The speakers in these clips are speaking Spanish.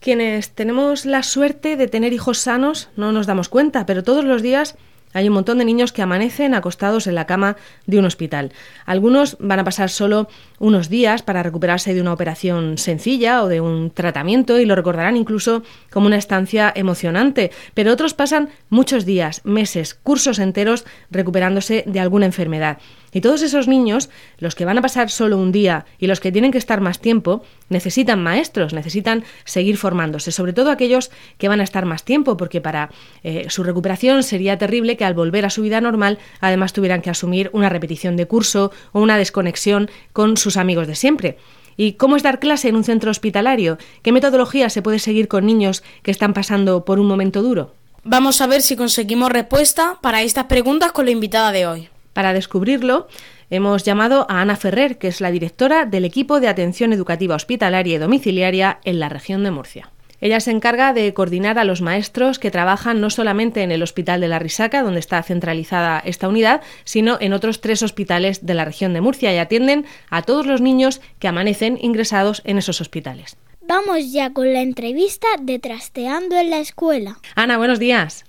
Quienes tenemos la suerte de tener hijos sanos no nos damos cuenta, pero todos los días hay un montón de niños que amanecen acostados en la cama de un hospital. Algunos van a pasar solo unos días para recuperarse de una operación sencilla o de un tratamiento y lo recordarán incluso como una estancia emocionante, pero otros pasan muchos días, meses, cursos enteros recuperándose de alguna enfermedad. Y todos esos niños, los que van a pasar solo un día y los que tienen que estar más tiempo, necesitan maestros, necesitan seguir formándose, sobre todo aquellos que van a estar más tiempo, porque para eh, su recuperación sería terrible que al volver a su vida normal además tuvieran que asumir una repetición de curso o una desconexión con sus amigos de siempre. ¿Y cómo es dar clase en un centro hospitalario? ¿Qué metodología se puede seguir con niños que están pasando por un momento duro? Vamos a ver si conseguimos respuesta para estas preguntas con la invitada de hoy. Para descubrirlo, hemos llamado a Ana Ferrer, que es la directora del equipo de atención educativa hospitalaria y domiciliaria en la región de Murcia. Ella se encarga de coordinar a los maestros que trabajan no solamente en el Hospital de la Risaca, donde está centralizada esta unidad, sino en otros tres hospitales de la región de Murcia y atienden a todos los niños que amanecen ingresados en esos hospitales. Vamos ya con la entrevista de Trasteando en la Escuela. Ana, buenos días.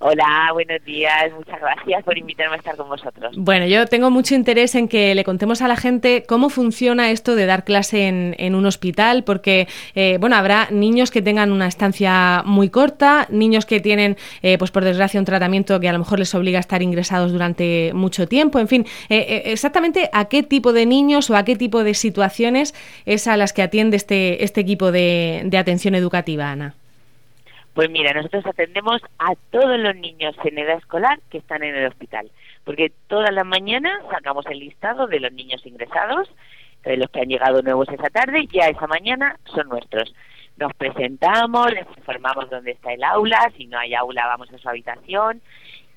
Hola, buenos días. Muchas gracias por invitarme a estar con vosotros. Bueno, yo tengo mucho interés en que le contemos a la gente cómo funciona esto de dar clase en, un hospital, porque, eh, bueno, habrá niños que tengan una estancia muy corta, niños que tienen, eh, pues por desgracia, un tratamiento que a lo mejor les obliga a estar ingresados durante mucho tiempo. En fin, eh, exactamente a qué tipo de niños o a qué tipo de situaciones es a las que atiende este, este equipo de atención educativa, Ana. Pues mira, nosotros atendemos a todos los niños en edad escolar que están en el hospital, porque todas las mañanas sacamos el listado de los niños ingresados, de los que han llegado nuevos esa tarde, ya esa mañana son nuestros. Nos presentamos, les informamos dónde está el aula, si no hay aula vamos a su habitación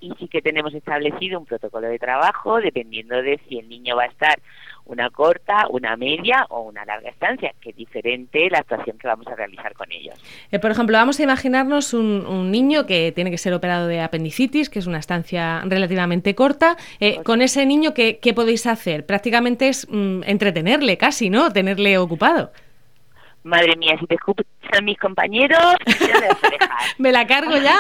y sí que tenemos establecido un protocolo de trabajo dependiendo de si el niño va a estar una corta, una media o una larga estancia, que es diferente la actuación que vamos a realizar con ellos. Eh, por ejemplo, vamos a imaginarnos un, niño que tiene que ser operado de apendicitis, que es una estancia relativamente corta. Eh, con ese niño, ¿qué, podéis hacer? Prácticamente es mm, entretenerle casi, ¿no? Tenerle ocupado. Madre mía, si te escuchan mis compañeros, ¿Me la cargo ya?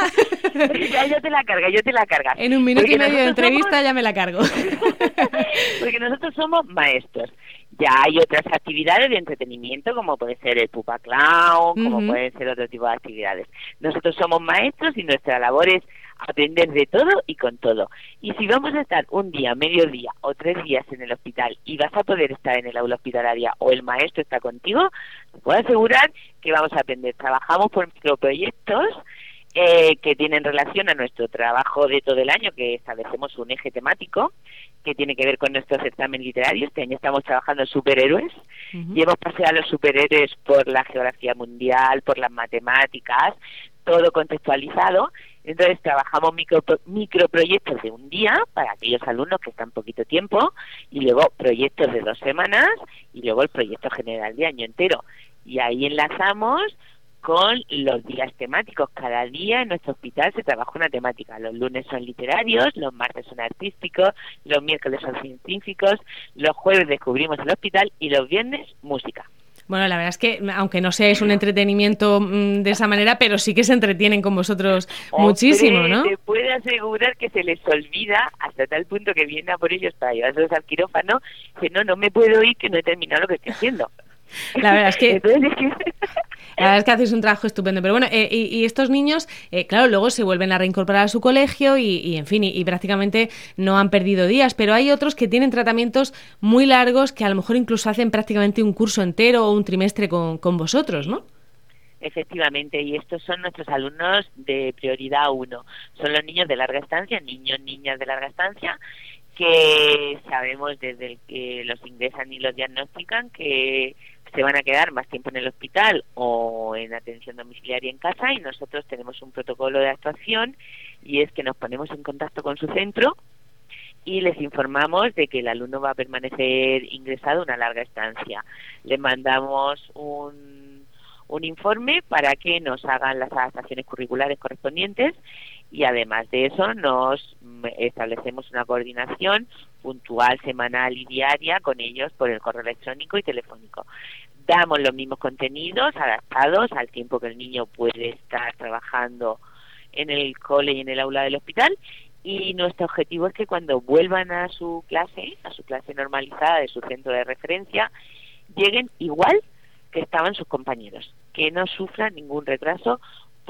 ya, yo te la carga, yo te la carga. En un minuto y medio de entrevista ya me la cargo. Porque nosotros somos maestros. Ya hay otras actividades de entretenimiento, como puede ser el pupa clown, como pueden ser otro tipo de actividades. Nosotros somos maestros y nuestra labor es aprender de todo y con todo. Y si vamos a estar un día, medio día o tres días en el hospital y vas a poder estar en el aula hospitalaria o el maestro está contigo, te puedo asegurar que vamos a aprender. Trabajamos por microproyectos eh, que tienen relación a nuestro trabajo de todo el año, que establecemos un eje temático que tiene que ver con nuestro certamen literario. Este año estamos trabajando en superhéroes y hemos paseado a los superhéroes por la geografía mundial, por las matemáticas, todo contextualizado. Entonces trabajamos micro, microproyectos de un día para aquellos alumnos que están poquito tiempo y luego proyectos de dos semanas y luego el proyecto general de año entero. Y ahí enlazamos con los días temáticos. Cada día en nuestro hospital se trabaja una temática. Los lunes son literarios, los martes son artísticos, los miércoles son científicos, los jueves descubrimos el hospital y los viernes música. Bueno, la verdad es que, aunque no seáis un entretenimiento mm, de esa manera, pero sí que se entretienen con vosotros muchísimo, ¿no? Te puede asegurar que se les olvida hasta tal punto que vienen a por ellos para llevarlos al quirófano, que no, no me puedo ir, que no he terminado lo que estoy haciendo. La verdad es que... La verdad es que hacéis un trabajo estupendo. Pero bueno, eh, y, estos niños, eh, claro, luego se vuelven a reincorporar a su colegio y, en fin, y, prácticamente no han perdido días. Pero hay otros que tienen tratamientos muy largos que a lo mejor incluso hacen prácticamente un curso entero o un trimestre con, con vosotros, ¿no? Efectivamente, y estos son nuestros alumnos de prioridad uno. Son los niños de larga estancia, niños, niñas de larga estancia, que sabemos desde el que los ingresan y los diagnostican que se van a quedar más tiempo en el hospital o en atención domiciliaria en casa y nosotros tenemos un protocolo de actuación y es que nos ponemos en contacto con su centro y les informamos de que el alumno va a permanecer ingresado una larga estancia. Le mandamos un, un informe para que nos hagan las adaptaciones curriculares correspondientes y además de eso nos establecemos una coordinación puntual, semanal y diaria con ellos por el correo electrónico y telefónico. Damos los mismos contenidos adaptados al tiempo que el niño puede estar trabajando en el cole y en el aula del hospital y nuestro objetivo es que cuando vuelvan a su clase, a su clase normalizada de su centro de referencia, lleguen igual que estaban sus compañeros, que no sufran ningún retraso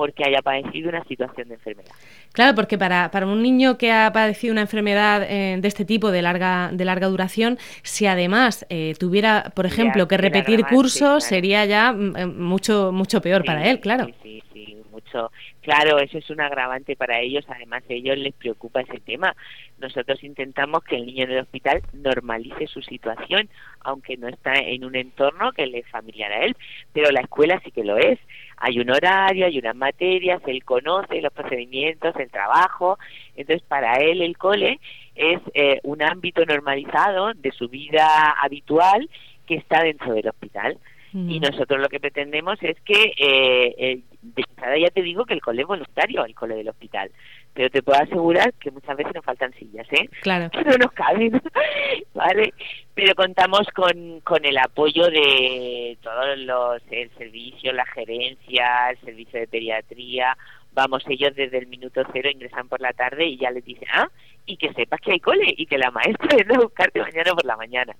porque haya padecido una situación de enfermedad. Claro, porque para, para un niño que ha padecido una enfermedad eh, de este tipo, de larga, de larga duración, si además eh, tuviera, por ejemplo, que repetir cursos, sería ya mm, eh, mucho, mucho peor para él, claro. Sí, mucho. Claro, eso es un agravante para ellos, además a ellos les preocupa ese tema. Nosotros intentamos que el niño en el hospital normalice su situación, aunque no está en un entorno que le es familiar a él, pero la escuela sí que lo es hay un horario, hay unas materias, él conoce los procedimientos, el trabajo, entonces para él el cole es eh, un ámbito normalizado de su vida habitual que está dentro del hospital. Y mm. nosotros lo que pretendemos es que, eh, eh, de entrada ya te digo que el cole es voluntario, el cole del hospital pero te puedo asegurar que muchas veces nos faltan sillas, ¿eh? Claro. Que no nos caben, ¿vale? Pero contamos con, con el apoyo de todos los, el servicio, la gerencia, el servicio de pediatría, vamos, ellos desde el minuto cero ingresan por la tarde y ya les dicen, ah, y que sepas que hay cole y que la maestra viene a buscarte mañana por la mañana.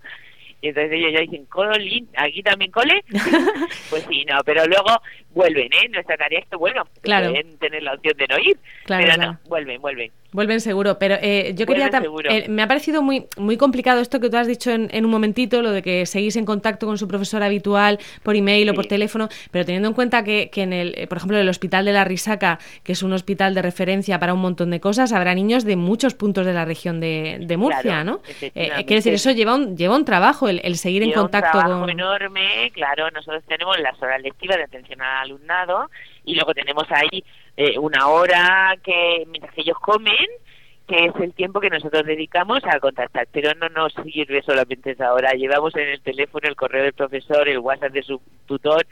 Y entonces ellos ya dicen, ¿cole? ¿Aquí también cole? pues sí, no, pero luego vuelven, ¿eh? Nuestra tarea es que vuelvan. Claro. Pueden tener la opción de no ir, claro, pero no, vuelven, vuelven. Vuelven seguro, pero eh, yo quería eh, me ha parecido muy muy complicado esto que tú has dicho en, un momentito, lo de que seguís en contacto con su profesor habitual por email o por teléfono, pero teniendo en cuenta que, que en el, eh, por ejemplo, el hospital de la Risaca, que es un hospital de referencia para un montón de cosas, habrá niños de muchos puntos de la región de, de Murcia, ¿no? quiere decir, eso lleva un lleva un trabajo el, el seguir en contacto un trabajo enorme, claro. Nosotros tenemos las horas lectivas de atención al alumnado y luego tenemos ahí una hora que mientras ellos comen que es el tiempo que nosotros dedicamos a contactar, pero no nos sirve solamente esa hora. Llevamos en el teléfono el correo del profesor, el WhatsApp de su tutor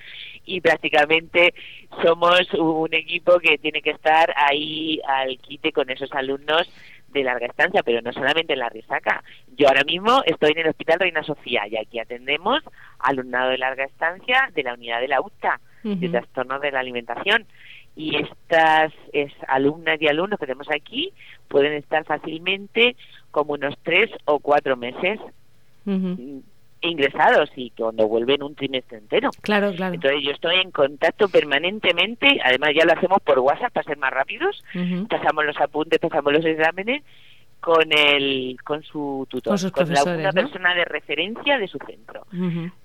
y prácticamente somos un equipo que tiene que estar ahí al quite con esos alumnos de larga estancia, pero no solamente en la risaca. Yo ahora mismo estoy en el Hospital Reina Sofía y aquí atendemos alumnado de larga estancia de la unidad de la UTA, de trastornos de la alimentación y estas alumnas y alumnos que tenemos aquí pueden estar fácilmente como unos tres o cuatro meses ingresados y cuando vuelven un trimestre entero. Claro, claro. Entonces yo estoy en contacto permanentemente, además ya lo hacemos por WhatsApp para ser más rápidos, pasamos los apuntes, pasamos los exámenes con el con su tutor, con, la, una persona de referencia de su centro.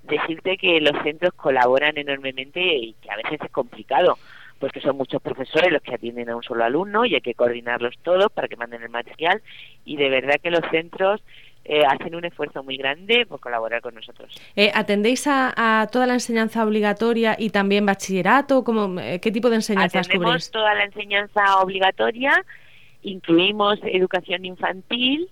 Decirte que los centros colaboran enormemente y que a veces es complicado pues que son muchos profesores los que atienden a un solo alumno y hay que coordinarlos todos para que manden el material y de verdad que los centros eh, hacen un esfuerzo muy grande por colaborar con nosotros. Eh, ¿Atendéis a, toda la enseñanza obligatoria y también bachillerato? ¿Cómo, eh, ¿Qué tipo de enseñanzas Atendemos toda la enseñanza obligatoria, incluimos educación infantil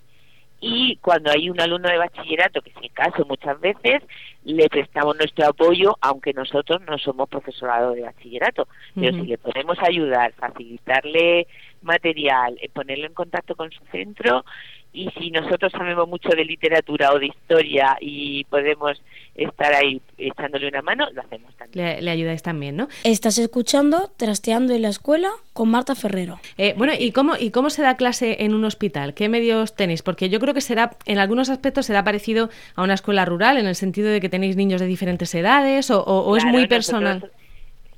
y cuando hay un alumno de bachillerato, que es el caso muchas veces, le prestamos nuestro apoyo, aunque nosotros no somos profesorado de bachillerato, pero si le podemos ayudar, facilitarle material, eh, ponerlo en contacto con su centro, y si nosotros sabemos mucho de literatura o de historia y podemos estar ahí echándole una mano, lo hacemos también. Le, ayudáis también, ¿no? Estás escuchando Trasteando en la Escuela con Marta Ferrero. Eh, bueno, ¿y cómo, ¿y cómo se da clase en un hospital? ¿Qué medios tenéis? Porque yo creo que será, en algunos aspectos será parecido a una escuela rural, en el sentido de que tenéis niños de diferentes edades, o, es muy personal.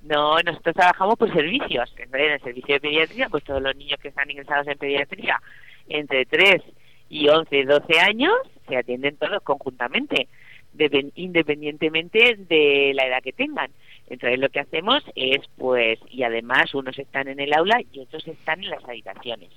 no, nosotros trabajamos por servicios. En el servicio de pediatría, pues todos los niños que están ingresados en pediatría, entre 3 y 11, 12 años, se atienden todos conjuntamente, independientemente de la edad que tengan. Entonces lo que hacemos es, pues, y además unos están en el aula y otros están en las habitaciones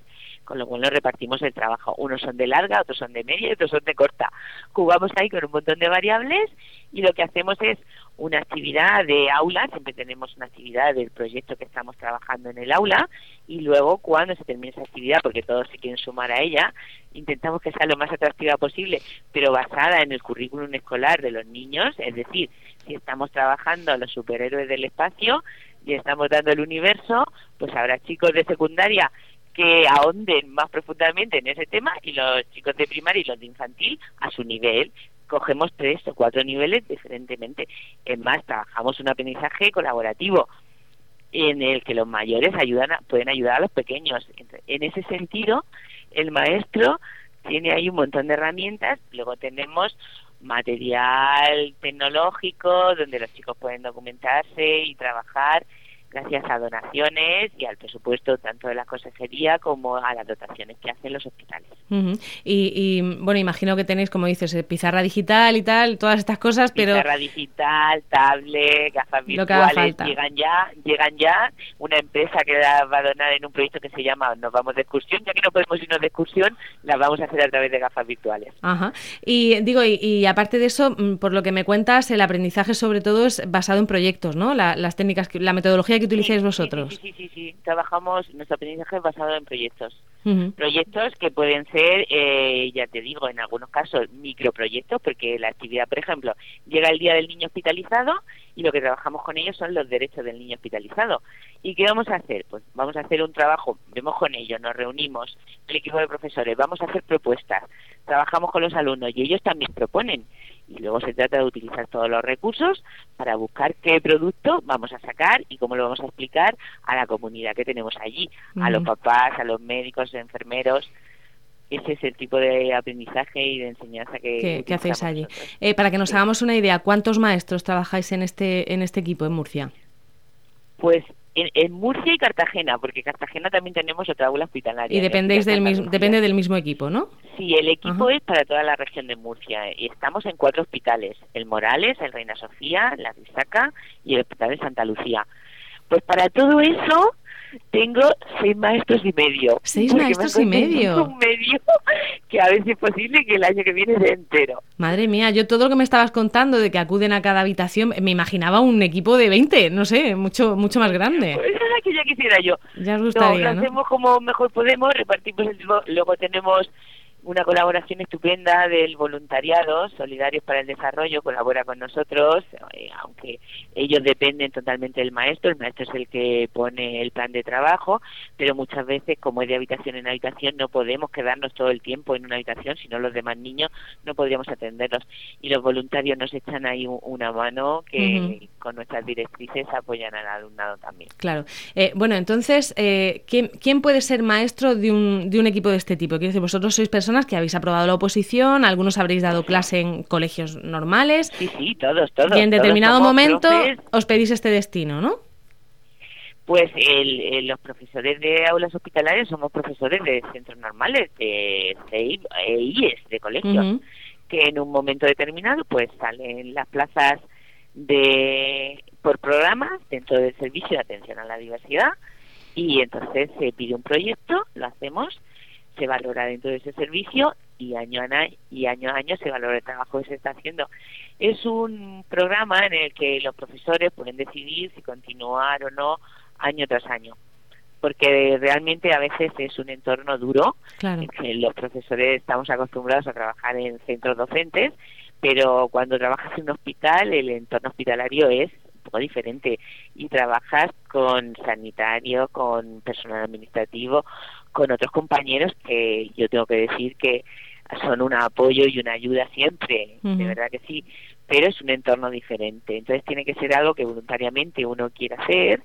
con lo cual nos repartimos el trabajo. Unos son de larga, otros son de media y otros son de corta. Jugamos ahí con un montón de variables y lo que hacemos es una actividad de aula, siempre tenemos una actividad del proyecto que estamos trabajando en el aula y luego cuando se termine esa actividad, porque todos se quieren sumar a ella, intentamos que sea lo más atractiva posible, pero basada en el currículum escolar de los niños, es decir, si estamos trabajando los superhéroes del espacio y estamos dando el universo, pues habrá chicos de secundaria que ahonden más profundamente en ese tema y los chicos de primaria y los de infantil a su nivel. Cogemos tres o cuatro niveles diferentemente. Es más, trabajamos un aprendizaje colaborativo en el que los mayores ayudan pueden ayudar a los pequeños. En ese sentido, el maestro tiene ahí un montón de herramientas. Luego tenemos material tecnológico donde los chicos pueden documentarse y trabajar gracias a donaciones y al presupuesto tanto de la consejería como a las dotaciones que hacen los hospitales. y, bueno, imagino que tenéis, como dices, eh, pizarra digital y tal, todas estas cosas, pero... Pizarra digital, tablet, gafas virtuales, llegan ya, llegan ya. Una empresa que va a donar en un proyecto que se llama Nos vamos de excursión, ya que no podemos irnos de excursión, las vamos a hacer a través de gafas virtuales. Ajá. Y digo, y, aparte de eso, mm, por lo que me cuentas, el aprendizaje sobre todo es basado en proyectos, ¿no? las técnicas, la metodología que utilicéis vosotros. Sí, sí, sí, Trabajamos, nuestro aprendizaje basado en proyectos. Proyectos que pueden ser, eh, ya te digo, en algunos casos microproyectos, porque la actividad, por ejemplo, llega el día del niño hospitalizado y lo que trabajamos con ellos son los derechos del niño hospitalizado. ¿Y qué vamos a hacer? Pues vamos a hacer un trabajo, vemos con ellos, nos reunimos, el equipo de profesores, vamos a hacer propuestas, trabajamos con los alumnos y ellos también proponen y luego se trata de utilizar todos los recursos para buscar qué producto vamos a sacar y cómo lo vamos a explicar a la comunidad que tenemos allí, a los papás, a los médicos, enfermeros. Ese es el tipo de aprendizaje y de enseñanza que, hacéis allí. Eh, para que nos hagamos una idea, ¿cuántos maestros trabajáis en este, en este equipo en Murcia? Pues en, Murcia y Cartagena, porque Cartagena también tenemos otra aula hospitalaria. Y dependéis del mismo, depende del mismo equipo, ¿no? Sí, el equipo es para toda la región de Murcia y estamos en cuatro hospitales, el Morales, el Reina Sofía, la Risaca y el Hospital de Santa Lucía. Pues para todo eso tengo seis maestros y medio. Seis maestros y medio. Un medio que a veces es posible que el año que viene sea entero. Madre mía, yo todo lo que me estabas contando de que acuden a cada habitación, me imaginaba un equipo de 20, no sé, mucho mucho más grande. Pues es la que ya quisiera yo. Ya os gustaría, lo hacemos como mejor podemos, repartimos el luego tenemos una colaboración estupenda del voluntariado Solidarios para el Desarrollo, colabora con nosotros, eh, aunque ellos dependen totalmente del maestro, el maestro es el que pone el plan de trabajo, pero muchas veces, como es de habitación en habitación, no podemos quedarnos todo el tiempo en una habitación, si no los demás niños no podríamos atenderlos. Y los voluntarios nos echan ahí una mano que con nuestras directrices apoyan al alumnado también. Claro. Eh, bueno, entonces, eh, ¿quién, ¿quién puede ser maestro de un, de un equipo de este tipo? Quiero decir, vosotros sois personas que habéis aprobado la oposición, algunos habréis dado clase en colegios normales. Sí, sí, todos, todos. Y en determinado momento os pedís este destino, ¿no? Pues los profesores de aulas hospitalarias somos profesores de centros normales, de CEIB e IES, de colegios, que en un momento determinado pues salen las plazas de por programas dentro del servicio de atención a la diversidad y entonces se pide un proyecto, lo hacemos se valora dentro de ese servicio y año a año, y año, a año se valora el trabajo que se está haciendo. Es un programa en el que los profesores pueden decidir si continuar o no año tras año. porque realmente a veces es un entorno duro. Claro. que los profesores estamos acostumbrados a trabajar en centros docentes, pero cuando trabajas en un hospital, el entorno hospitalario es un poco diferente y trabajas con sanitario, con personal administrativo, con otros compañeros que yo tengo que decir que son un apoyo y una ayuda siempre, de verdad que sí, pero es un entorno diferente. Entonces tiene que ser algo que voluntariamente uno quiera hacer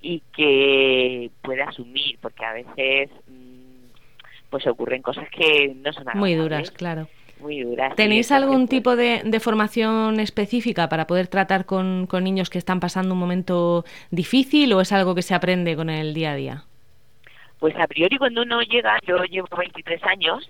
y que pueda asumir, porque a veces mm, pues ocurren cosas que no son muy duras, claro. Muy duras. ¿Tenéis algún tipo de, de, formación específica para poder tratar con, con niños que están pasando un momento difícil o es algo que se aprende con el día a día? Pues a priori cuando uno llega, yo llevo 23 años,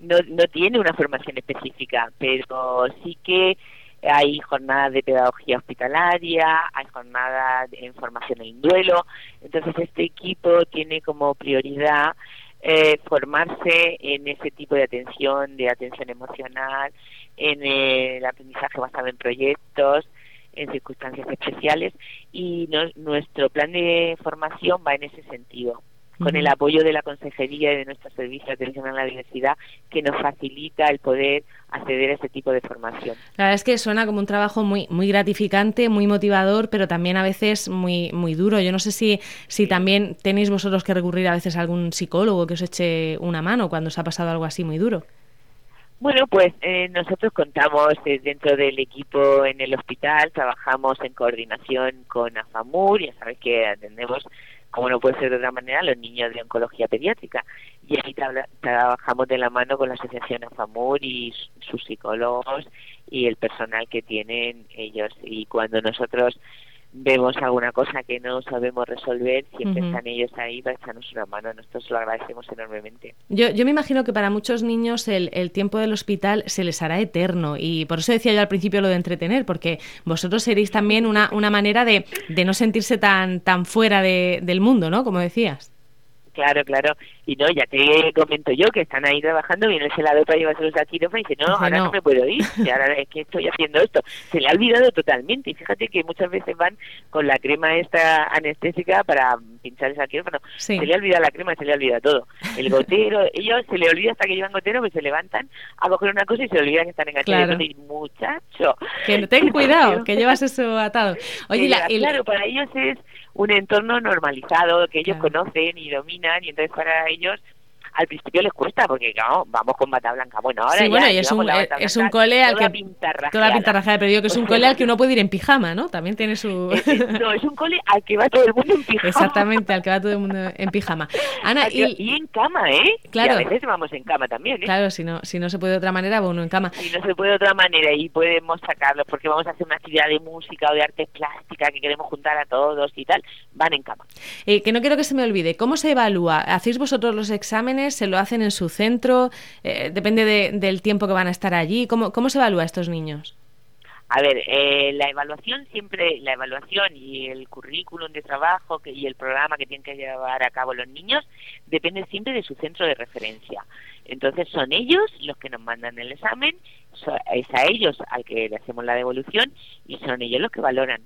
no, no tiene una formación específica, pero sí que hay jornadas de pedagogía hospitalaria, hay jornadas en formación en duelo, entonces este equipo tiene como prioridad eh, formarse en ese tipo de atención, de atención emocional, en el aprendizaje basado en proyectos, en circunstancias especiales y nuestro plan de formación va en ese sentido con el apoyo de la Consejería y de nuestro Servicio de Atención a la Diversidad, que nos facilita el poder acceder a ese tipo de formación. La verdad es que suena como un trabajo muy, muy gratificante, muy motivador, pero también a veces muy, muy duro. Yo no sé si, si también tenéis vosotros que recurrir a veces a algún psicólogo que os eche una mano cuando os ha pasado algo así muy duro. Bueno, pues eh, nosotros contamos eh, dentro del equipo en el hospital, trabajamos en coordinación con AFAMUR, ya sabes que atendemos como no puede ser de otra manera, los niños de oncología pediátrica. Y ahí trabajamos de la mano con la Asociación AFAMUR y sus psicólogos y el personal que tienen ellos. Y cuando nosotros vemos alguna cosa que no sabemos resolver, siempre están ellos ahí para echarnos una mano. Nosotros lo agradecemos enormemente. Yo, yo me imagino que para muchos niños el, el, tiempo del hospital se les hará eterno y por eso decía yo al principio lo de entretener, porque vosotros seréis también una, una manera de, de no sentirse tan, tan fuera de, del mundo, ¿no? Como decías. Claro, claro. Y no, ya te comento yo que están ahí trabajando, viene el celador para llevárselos a quirófano y dice, no, ahora no. me puedo ir, y ahora es que estoy haciendo esto. Se le ha olvidado totalmente. Y fíjate que muchas veces van con la crema esta anestésica para pincharles al quirófano. Se le ha olvidado la crema, se le ha olvidado todo. El gotero, ellos se le olvida hasta que llevan gotero, que se levantan a coger una cosa y se olvidan que están en claro. Y muchacho. Que ten cuidado, que llevas eso atado. Oye, claro, para ellos es un entorno normalizado que ellos conocen y dominan y entonces para ellos al principio les cuesta porque claro, vamos con bata blanca. Bueno, ahora sí, bueno, y es un, es un cole al que toda pinta rajada, pero digo que es un cole al que uno puede ir en pijama, ¿no? También tiene su No, es un cole al que va todo el mundo en pijama. Exactamente, al que va todo el mundo en pijama. Ana, y, en cama, ¿eh? Claro. Y a veces vamos en cama también, ¿eh? Claro, si no si no se puede de otra manera, va uno en cama. Si no se puede de otra manera y podemos sacarlos porque vamos a hacer una actividad de música o de arte plástica que queremos juntar a todos y tal, van en cama. Eh, que no quiero que se me olvide, ¿cómo se evalúa? ¿Hacéis vosotros los exámenes? ¿Se lo hacen en su centro? Eh, ¿Depende del tiempo que van a estar allí? ¿Cómo, cómo se evalúa a estos niños? A ver, eh, la evaluación siempre, la evaluación y el currículum de trabajo que, y el programa que tienen que llevar a cabo los niños depende siempre de su centro de referencia. Entonces son ellos los que nos mandan el examen, es a ellos al que le hacemos la devolución y son ellos los que valoran.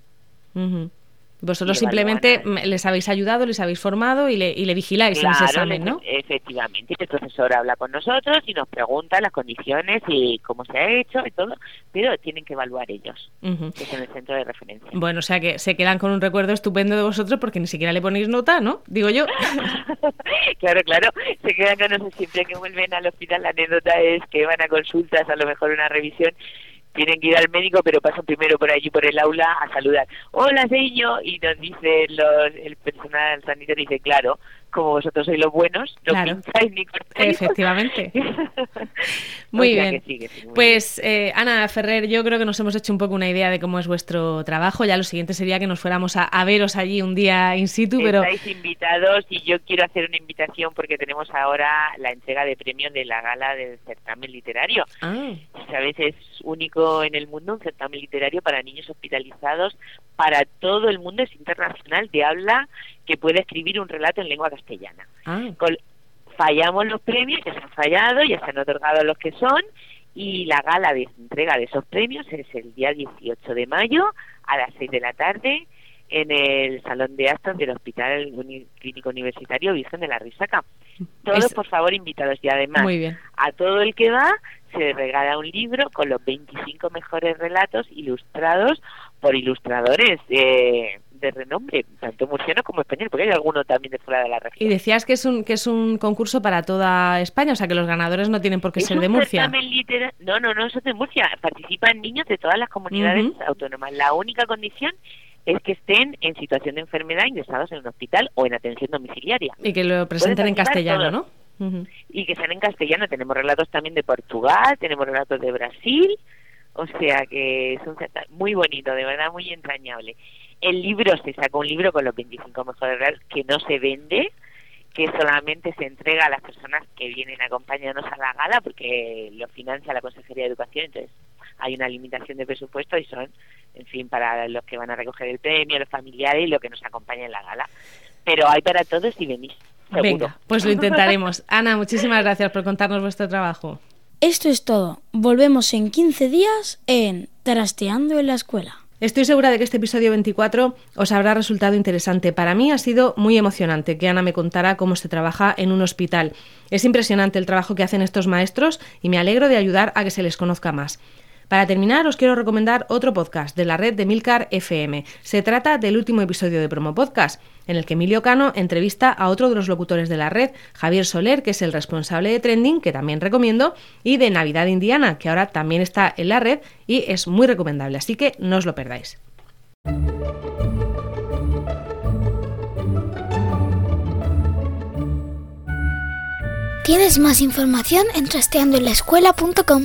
Vosotros simplemente les habéis ayudado, les habéis formado y le, y le vigiláis en ese examen, ¿no? Efectivamente, el profesor habla con nosotros y nos pregunta las condiciones y cómo se ha hecho y todo, pero tienen que evaluar ellos, que es en el centro de referencia. Bueno, o sea que se quedan con un recuerdo estupendo de vosotros porque ni siquiera le ponéis nota, ¿no? Digo yo. claro, claro, se quedan con nosotros siempre que vuelven al hospital. La anécdota es que van a consultas, a lo mejor una revisión tienen que ir al médico, pero pasan primero por allí, por el aula, a saludar. Hola, señor, y nos dice los, el personal sanitario, dice, claro, como vosotros sois los buenos, no pincháis ni cortáis. Efectivamente. muy bien. pues, eh, Ana Ferrer, yo creo que nos hemos hecho un poco una idea de cómo es vuestro trabajo. Ya lo siguiente sería que nos fuéramos a, veros allí un día in situ, pero... Estáis invitados y yo quiero hacer una invitación porque tenemos ahora la entrega de premios de la gala del certamen literario. Ah. Sabes, es único en el mundo un certamen literario para niños hospitalizados para todo el mundo, es internacional, de habla que puede escribir un relato en lengua castellana. Ah. fallamos los premios, ya se han fallado, ya se han otorgado los que son, y la gala de entrega de esos premios es el día 18 de mayo a las 6 de la tarde en el salón de actos del Hospital Clínico Universitario Virgen de la Risaca. Todos, por favor, invitados. Y además, a todo el que va se le regala un libro con los 25 mejores relatos ilustrados por ilustradores de renombre, tanto murciano como español, porque hay alguno también de fuera de la región. Y decías que es un que es un concurso para toda España, o sea que los ganadores no tienen por qué ser de Murcia. No, no, no son de Murcia, participan niños de todas las comunidades autónomas. La única condición es que estén en situación de enfermedad ingresados en un hospital o en atención domiciliaria. Y que lo presenten en castellano, ¿no? Y que sean en castellano. Tenemos relatos también de Portugal, tenemos relatos de Brasil, o sea que es un muy bonito, de verdad muy entrañable. El libro se sacó un libro con los 25 mejores relatos que no se vende, que solamente se entrega a las personas que vienen a acompañarnos a la gala porque lo financia la Consejería de Educación, entonces hay una limitación de presupuesto y son, en fin, para los que van a recoger el premio, los familiares y los que nos acompañan en la gala. Pero hay para todos y venís. Seguro. Venga, pues lo intentaremos. Ana, muchísimas gracias por contarnos vuestro trabajo. Esto es todo. Volvemos en 15 días en Trasteando en la Escuela. Estoy segura de que este episodio 24 os habrá resultado interesante. Para mí ha sido muy emocionante que Ana me contara cómo se trabaja en un hospital. Es impresionante el trabajo que hacen estos maestros y me alegro de ayudar a que se les conozca más. Para terminar, os quiero recomendar otro podcast de la red de Milcar FM. Se trata del último episodio de Promo Podcast, en el que Emilio Cano entrevista a otro de los locutores de la red, Javier Soler, que es el responsable de Trending, que también recomiendo, y de Navidad Indiana, que ahora también está en la red y es muy recomendable, así que no os lo perdáis. Tienes más información en trasteandoenlaescuela.com